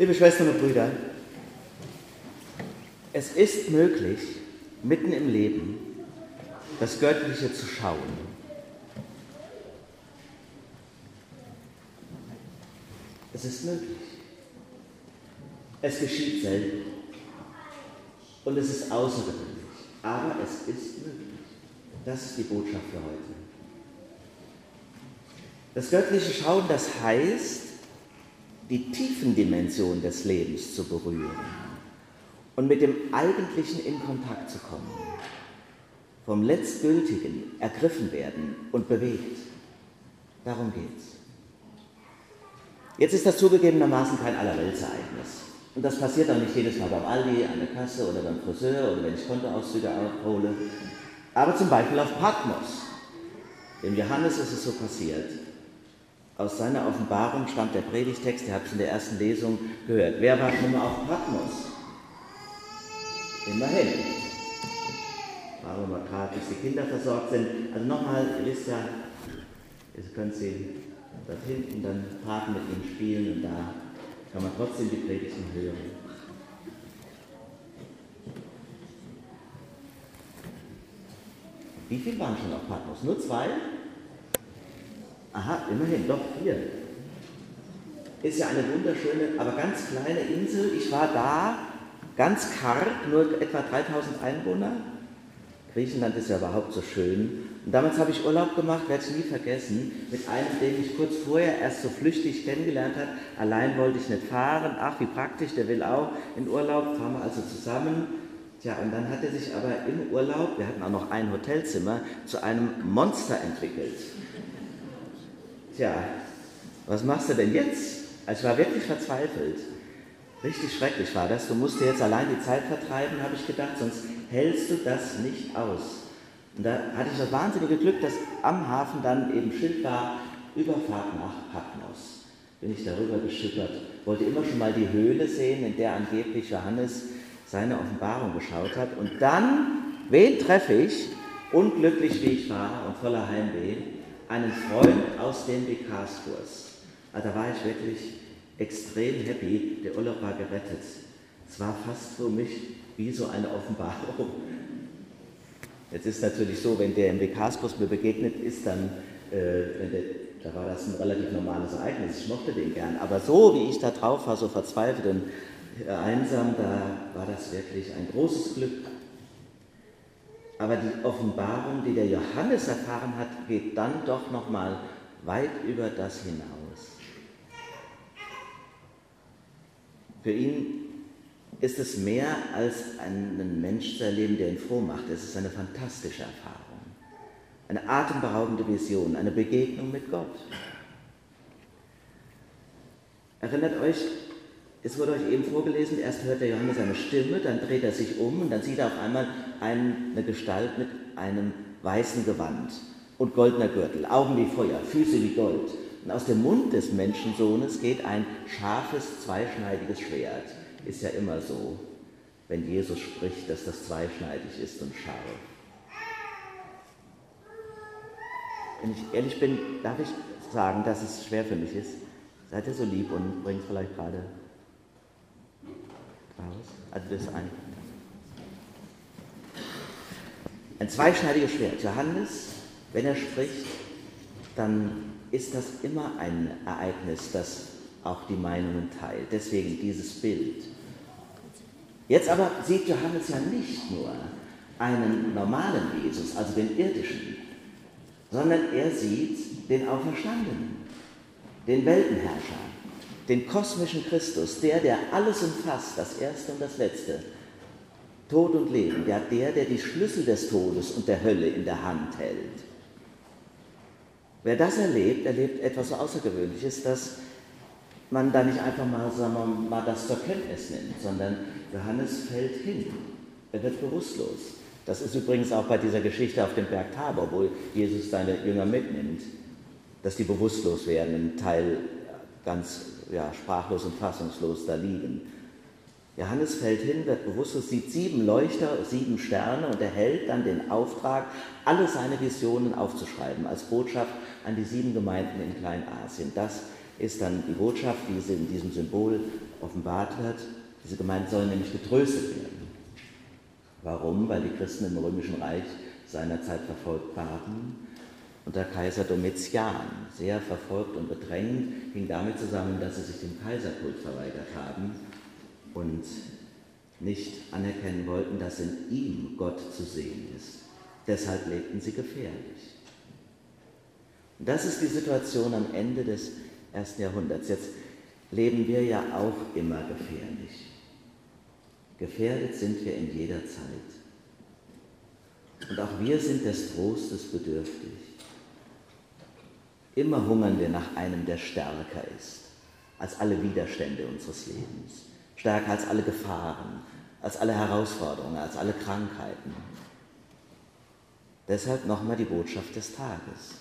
Liebe Schwestern und Brüder, es ist möglich, mitten im Leben das Göttliche zu schauen. Es ist möglich. Es geschieht selten. Und es ist außergewöhnlich. Aber es ist möglich. Das ist die Botschaft für heute. Das göttliche Schauen, das heißt, die tiefen Dimensionen des Lebens zu berühren und mit dem Eigentlichen in Kontakt zu kommen, vom Letztgültigen ergriffen werden und bewegt. Darum geht's. Jetzt ist das zugegebenermaßen kein Allerweltsereignis. Und das passiert auch nicht jedes Mal beim Aldi, an der Kasse oder beim Friseur oder wenn ich Kontoauszüge abhole. Aber zum Beispiel auf Patmos. Dem Johannes ist es so passiert. Aus seiner Offenbarung stammt der Predigtext, ihr habt es in der ersten Lesung gehört. Wer war schon mal auf Patmos? Immerhin. Warum wir gerade, bis die Kinder versorgt sind. Also nochmal, ihr wisst ja, ihr könnt sie dort hinten dann Paten mit ihnen spielen und da kann man trotzdem die Predigten hören. Wie viele waren schon auf Patmos? Nur zwei? Aha, immerhin, doch vier. Ist ja eine wunderschöne, aber ganz kleine Insel. Ich war da, ganz karg, nur etwa 3000 Einwohner. Griechenland ist ja überhaupt so schön. Und damals habe ich Urlaub gemacht, werde ich nie vergessen, mit einem, den ich kurz vorher erst so flüchtig kennengelernt habe. Allein wollte ich nicht fahren. Ach, wie praktisch, der will auch in Urlaub. Fahren wir also zusammen. Tja, und dann hat er sich aber im Urlaub, wir hatten auch noch ein Hotelzimmer, zu einem Monster entwickelt. Tja, was machst du denn jetzt? Also ich war wirklich verzweifelt. Richtig schrecklich war das. Du musst dir jetzt allein die Zeit vertreiben, habe ich gedacht, sonst hältst du das nicht aus. Und da hatte ich das wahnsinnige Glück, dass am Hafen dann eben Schild war, Überfahrt nach Patmos. Bin ich darüber geschippert, wollte immer schon mal die Höhle sehen, in der angeblich Johannes seine Offenbarung geschaut hat. Und dann, wen treffe ich, unglücklich wie ich war und voller Heimweh, einen Freund aus dem Vikarskurs. Also da war ich wirklich extrem happy, der Urlaub war gerettet. Es war fast für mich wie so eine Offenbarung. Jetzt ist natürlich so, wenn der im Vikarskurs mir begegnet ist, dann äh, der, da war das ein relativ normales Ereignis. Ich mochte den gern. Aber so wie ich da drauf war, so verzweifelt und einsam, da war das wirklich ein großes Glück. Aber die Offenbarung, die der Johannes erfahren hat, geht dann doch noch mal weit über das hinaus. Für ihn ist es mehr als einen Mensch zu erleben, der ihn froh macht. Es ist eine fantastische Erfahrung, eine atemberaubende Vision, eine Begegnung mit Gott. Erinnert euch, es wurde euch eben vorgelesen, erst hört der Johannes eine Stimme, dann dreht er sich um und dann sieht er auf einmal eine Gestalt mit einem weißen Gewand und goldener Gürtel, Augen wie Feuer, Füße wie Gold. Und aus dem Mund des Menschensohnes geht ein scharfes, zweischneidiges Schwert. Ist ja immer so, wenn Jesus spricht, dass das zweischneidig ist und scharf. Wenn ich ehrlich bin, darf ich sagen, dass es schwer für mich ist. Seid ihr so lieb und bringt vielleicht gerade. Also das ein. Ein zweischneidiges Schwert. Johannes, wenn er spricht, dann ist das immer ein Ereignis, das auch die Meinungen teilt. Deswegen dieses Bild. Jetzt aber sieht Johannes ja nicht nur einen normalen Jesus, also den irdischen, sondern er sieht den Auferstandenen, den Weltenherrscher, den kosmischen Christus, der, der alles umfasst, das Erste und das Letzte, Tod und Leben, der, der, der die Schlüssel des Todes und der Hölle in der Hand hält. Wer das erlebt, erlebt etwas so Außergewöhnliches, dass man da nicht einfach mal, sagen wir mal, das zur Kenntnis nimmt, sondern Johannes fällt hin. Er wird bewusstlos. Das ist übrigens auch bei dieser Geschichte auf dem Berg Tabor, wo Jesus seine Jünger mitnimmt, dass die bewusstlos werden, ein Teil ganz ja, sprachlos und fassungslos da liegen. Johannes fällt hin, wird bewusstlos, sieht sieben Leuchter, sieben Sterne und erhält dann den Auftrag, alle seine Visionen aufzuschreiben als Botschaft an die sieben Gemeinden in Kleinasien. Das ist dann die Botschaft, die in diesem Symbol offenbart wird. Diese Gemeinde soll nämlich getröstet werden. Warum? Weil die Christen im Römischen Reich seinerzeit verfolgt waren. Unter Kaiser Domitian, sehr verfolgt und bedrängt, hing damit zusammen, dass sie sich dem Kaiserkult verweigert haben und nicht anerkennen wollten, dass in ihm Gott zu sehen ist. Deshalb lebten sie gefährlich. Und das ist die Situation am Ende des ersten Jahrhunderts. Jetzt leben wir ja auch immer gefährlich. Gefährdet sind wir in jeder Zeit. Und auch wir sind des Trostes bedürftig. Immer hungern wir nach einem, der stärker ist als alle Widerstände unseres Lebens, stärker als alle Gefahren, als alle Herausforderungen, als alle Krankheiten. Deshalb nochmal die Botschaft des Tages.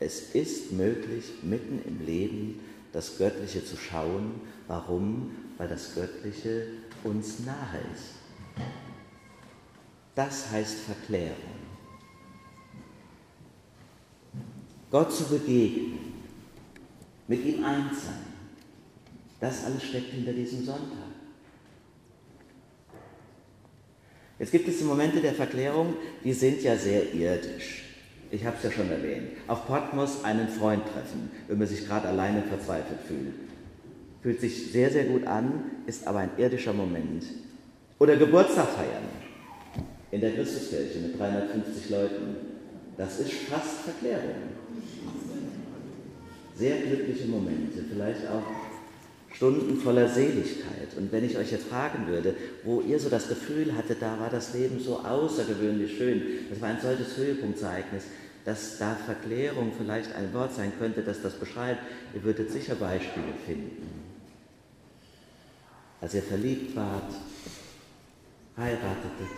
Es ist möglich, mitten im Leben das Göttliche zu schauen. Warum? Weil das Göttliche uns nahe ist. Das heißt Verklärung. Gott zu begegnen, mit ihm eins sein, das alles steckt hinter diesem Sonntag. Jetzt gibt es Momente der Verklärung, die sind ja sehr irdisch. Ich habe es ja schon erwähnt. Auf Patmos einen Freund treffen, wenn man sich gerade alleine verzweifelt fühlt. Fühlt sich sehr, sehr gut an, ist aber ein irdischer Moment. Oder Geburtstag feiern in der Christuskirche mit 350 Leuten. Das ist fast Verklärung. Sehr glückliche Momente, vielleicht auch Stunden voller Seligkeit. Und wenn ich euch jetzt fragen würde, wo ihr so das Gefühl hattet, da war das Leben so außergewöhnlich schön, das war ein solches Höhepunktsereignis, dass da Verklärung vielleicht ein Wort sein könnte, das das beschreibt, ihr würdet sicher Beispiele finden. Als ihr verliebt wart, heiratetet,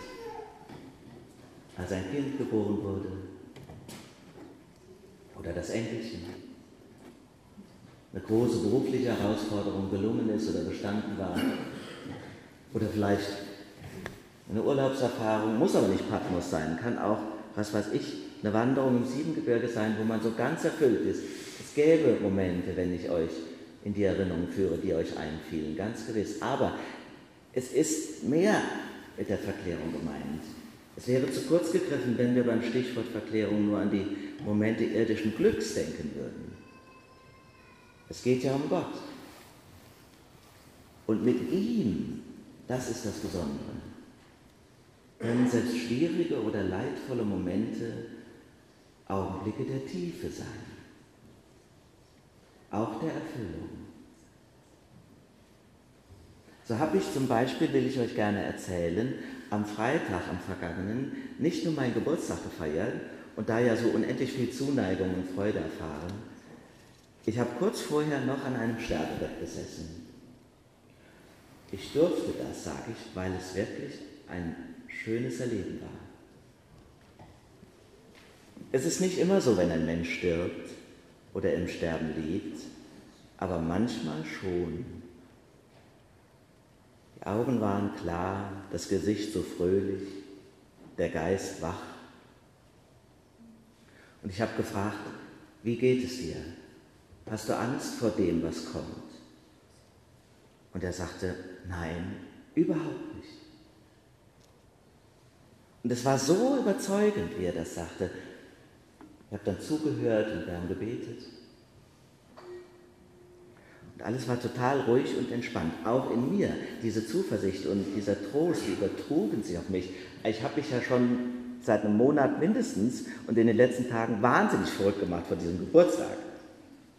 als ein Kind geboren wurde oder das Enkelchen eine große berufliche Herausforderung gelungen ist oder bestanden war. Oder vielleicht eine Urlaubserfahrung, muss aber nicht Patmos sein, kann auch, was weiß ich, eine Wanderung im Siebengebirge sein, wo man so ganz erfüllt ist. Es gäbe Momente, wenn ich euch in die Erinnerung führe, die euch einfielen, ganz gewiss. Aber es ist mehr mit der Verklärung gemeint. Es wäre zu kurz gegriffen, wenn wir beim Stichwort Verklärung nur an die Momente irdischen Glücks denken würden. Es geht ja um Gott. Und mit ihm, das ist das Besondere, können selbst schwierige oder leidvolle Momente Augenblicke der Tiefe sein, auch der Erfüllung. So habe ich zum Beispiel, will ich euch gerne erzählen, am Freitag, am vergangenen, nicht nur meinen Geburtstag gefeiert und da ja so unendlich viel Zuneigung und Freude erfahren, ich habe kurz vorher noch an einem Sterbebett gesessen. Ich durfte das, sage ich, weil es wirklich ein schönes Erleben war. Es ist nicht immer so, wenn ein Mensch stirbt oder im Sterben liegt, aber manchmal schon. Augen waren klar, das Gesicht so fröhlich, der Geist wach. Und ich habe gefragt, wie geht es dir? Hast du Angst vor dem, was kommt? Und er sagte, nein, überhaupt nicht. Und es war so überzeugend, wie er das sagte. Ich habe dann zugehört und wir haben gebetet. Und alles war total ruhig und entspannt. Auch in mir, diese Zuversicht und dieser Trost, die übertrugen sich auf mich. Ich habe mich ja schon seit einem Monat mindestens und in den letzten Tagen wahnsinnig verrückt gemacht vor diesem Geburtstag.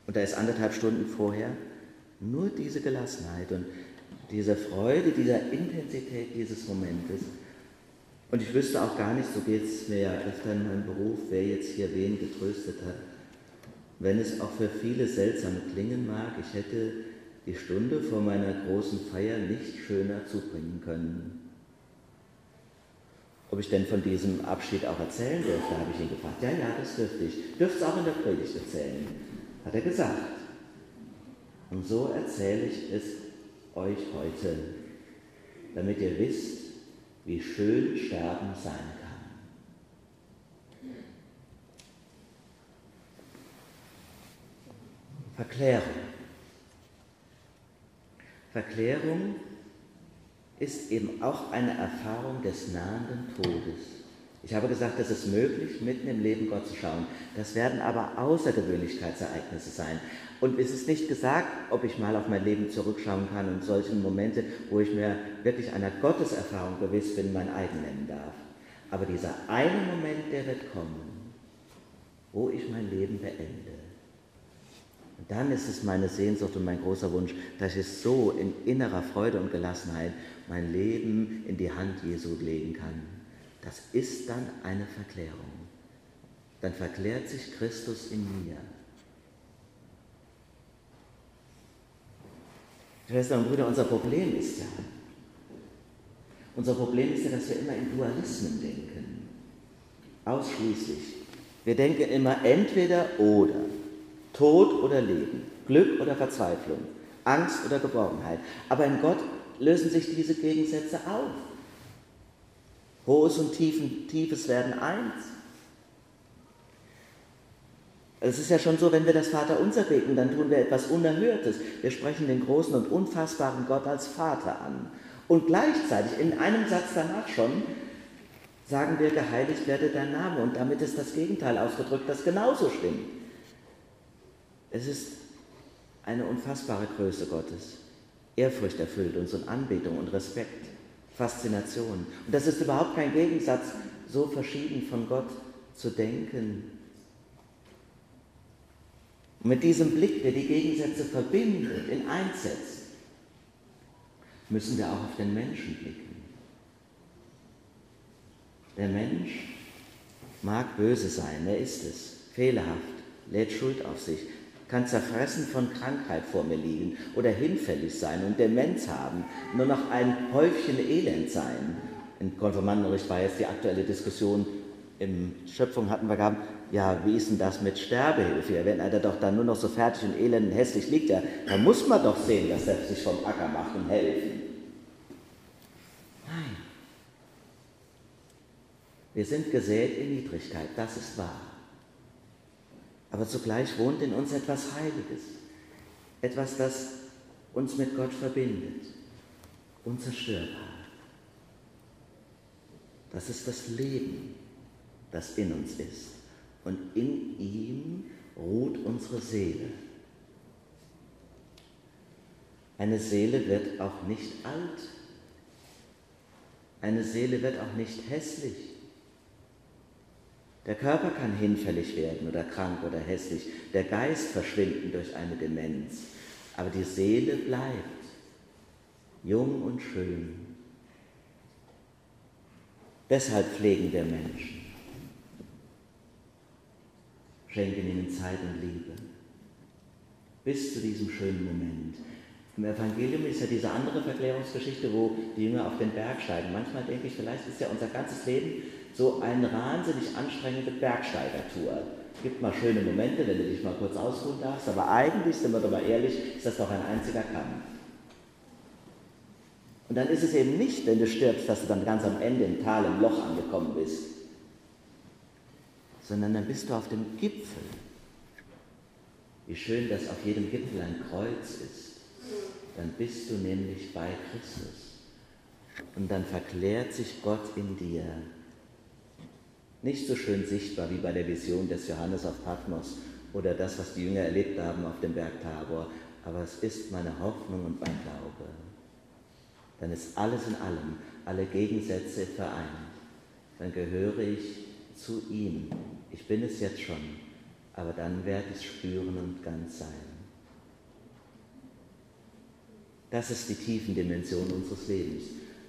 Und da ist anderthalb Stunden vorher nur diese Gelassenheit und diese Freude, dieser Intensität dieses Momentes. Und ich wüsste auch gar nicht, so geht es mir ja öfter in meinem Beruf, wer jetzt hier wen getröstet hat. Wenn es auch für viele seltsam klingen mag, ich hätte die Stunde vor meiner großen Feier nicht schöner zubringen können. Ob ich denn von diesem Abschied auch erzählen dürfte, habe ich ihn gefragt. Ja, ja, das dürfte ich. Dürfte es auch in der Predigt erzählen hat er gesagt. Und so erzähle ich es euch heute, damit ihr wisst, wie schön Sterben sein kann. Verklärung. Verklärung ist eben auch eine Erfahrung des nahenden Todes. Ich habe gesagt, es ist möglich, mitten im Leben Gott zu schauen. Das werden aber Außergewöhnlichkeitsereignisse sein. Und es ist nicht gesagt, ob ich mal auf mein Leben zurückschauen kann und solche Momente, wo ich mir wirklich einer Gotteserfahrung gewiss bin, mein eigen nennen darf. Aber dieser eine Moment, der wird kommen, wo ich mein Leben beende. Und dann ist es meine Sehnsucht und mein großer Wunsch, dass ich so in innerer Freude und Gelassenheit mein Leben in die Hand Jesu legen kann das ist dann eine Verklärung. Dann verklärt sich Christus in mir. Schwestern und Brüder, unser Problem ist ja, unser Problem ist ja, dass wir immer in Dualismen denken. Ausschließlich. Wir denken immer entweder oder. Tod oder Leben. Glück oder Verzweiflung. Angst oder Geborgenheit. Aber in Gott lösen sich diese Gegensätze auf. Hohes und Tiefen, Tiefes werden eins. Es ist ja schon so, wenn wir das Vaterunser beten, dann tun wir etwas Unerhörtes. Wir sprechen den großen und unfassbaren Gott als Vater an. Und gleichzeitig, in einem Satz danach schon, sagen wir, geheiligt werde dein Name. Und damit ist das Gegenteil ausgedrückt, das genauso stimmt. Es ist eine unfassbare Größe Gottes. Ehrfurcht erfüllt uns und Anbetung und Respekt. Faszination. Und das ist überhaupt kein Gegensatz, so verschieden von Gott zu denken. Und mit diesem Blick, der die Gegensätze verbindet, in eins setzt, müssen wir auch auf den Menschen blicken. Der Mensch mag böse sein, er ist es, fehlerhaft, lädt Schuld auf sich, kann zerfressen von Krankheit vor mir liegen oder hinfällig sein und Demenz haben, nur noch ein Häufchen Elend sein. Im Konfirmandenunterricht war jetzt die aktuelle Diskussion, im Schöpfung hatten wir gehabt, ja, wie ist denn das mit Sterbehilfe? Wenn einer doch dann nur noch so fertig und elend und hässlich liegt, ja, dann muss man doch sehen, dass er sich vom Acker macht und helfen. Nein. Wir sind gesät in Niedrigkeit, das ist wahr aber zugleich wohnt in uns etwas Heiliges, etwas, das uns mit Gott verbindet, unzerstörbar. Das ist das Leben, das in uns ist. Und in ihm ruht unsere Seele. Eine Seele wird auch nicht alt. Eine Seele wird auch nicht hässlich. Der Körper kann hinfällig werden oder krank oder hässlich, der Geist verschwinden durch eine Demenz, aber die Seele bleibt jung und schön. Deshalb pflegen wir Menschen, schenken ihnen Zeit und Liebe, bis zu diesem schönen Moment. Im Evangelium ist ja diese andere Verklärungsgeschichte, wo die Jünger auf den Berg steigen. Manchmal denke ich, vielleicht ist ja unser ganzes Leben so eine wahnsinnig anstrengende Bergsteigertour. Gibt mal schöne Momente, wenn du dich mal kurz ausruhen darfst, aber eigentlich, sind wir doch mal ehrlich, ist das doch ein einziger Kampf. Und dann ist es eben nicht, wenn du stirbst, dass du dann ganz am Ende im Tal im Loch angekommen bist, sondern dann bist du auf dem Gipfel. Wie schön, dass auf jedem Gipfel ein Kreuz ist. Dann bist du nämlich bei Christus. Und dann verklärt sich Gott in dir nicht so schön sichtbar wie bei der Vision des Johannes auf Patmos oder das, was die Jünger erlebt haben auf dem Berg Tabor, aber es ist meine Hoffnung und mein Glaube. Dann ist alles in allem, alle Gegensätze vereint. Dann gehöre ich zu ihm. Ich bin es jetzt schon, aber dann werde ich es spüren und ganz sein. Das ist die tiefen Dimension unseres Lebens,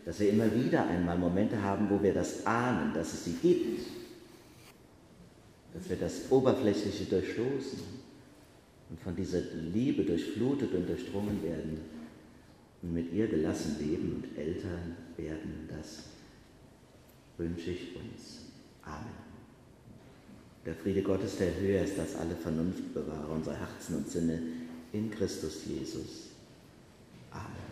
dass wir immer wieder einmal Momente haben, wo wir das ahnen, dass es sie gibt dass wir das Oberflächliche durchstoßen und von dieser Liebe durchflutet und durchdrungen werden und mit ihr gelassen leben und Eltern werden. Das wünsche ich uns. Amen. Der Friede Gottes, der höher ist als alle Vernunft, bewahre unsere Herzen und Sinne in Christus Jesus. Amen.